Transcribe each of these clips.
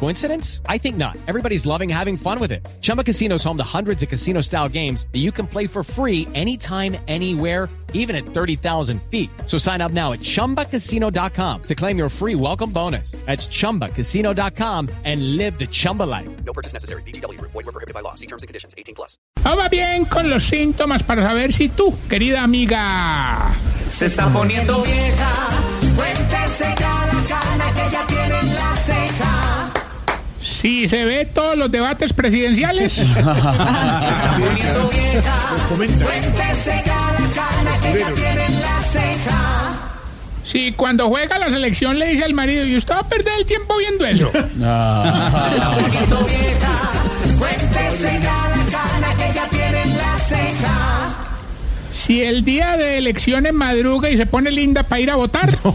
Coincidence? I think not. Everybody's loving having fun with it. Chumba Casino is home to hundreds of casino style games that you can play for free anytime, anywhere, even at 30,000 feet. So sign up now at chumbacasino.com to claim your free welcome bonus. That's chumbacasino.com and live the Chumba life. No purchase necessary. VGW. Void were prohibited by law. See terms and conditions. 18 plus. Vamos bien con los síntomas para saber si tú, querida amiga, Se está poniendo vieja, cuéntese cada Si se ve todos los debates presidenciales. Si cuando juega la selección le dice al marido, y usted va a perder el tiempo viendo eso. Si el día de elecciones madruga y se pone linda para ir a votar. No.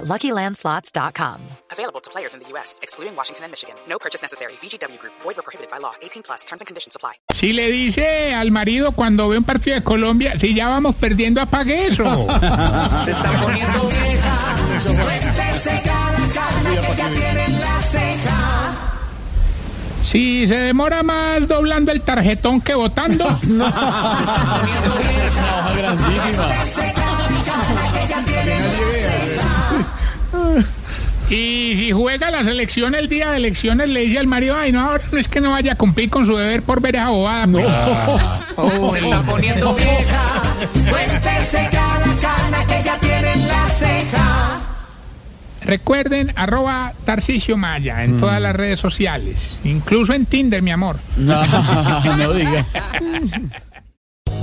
at LuckyLandSlots.com. Available to players in the U.S., excluding Washington and Michigan. No purchase necessary. VGW Group, void were prohibited by law. 18 plus terms and conditions apply. si le dice al marido cuando ve un partido de Colombia, si ya vamos perdiendo, apague eso. Se está poniendo vieja, cuéntese cada que ya tiene en la ceja. Si se demora más doblando el tarjetón que votando, Cuéntese cada cana y si juega la selección el día de elecciones, le dice al marido, ay, no, ahora no es que no vaya a cumplir con su deber por ver esa bobada. pues". Se está poniendo vieja, cuéntese cada cana que ya tiene en la ceja. Recuerden, arroba Tarcisio Maya en todas las redes sociales, incluso en Tinder, mi amor.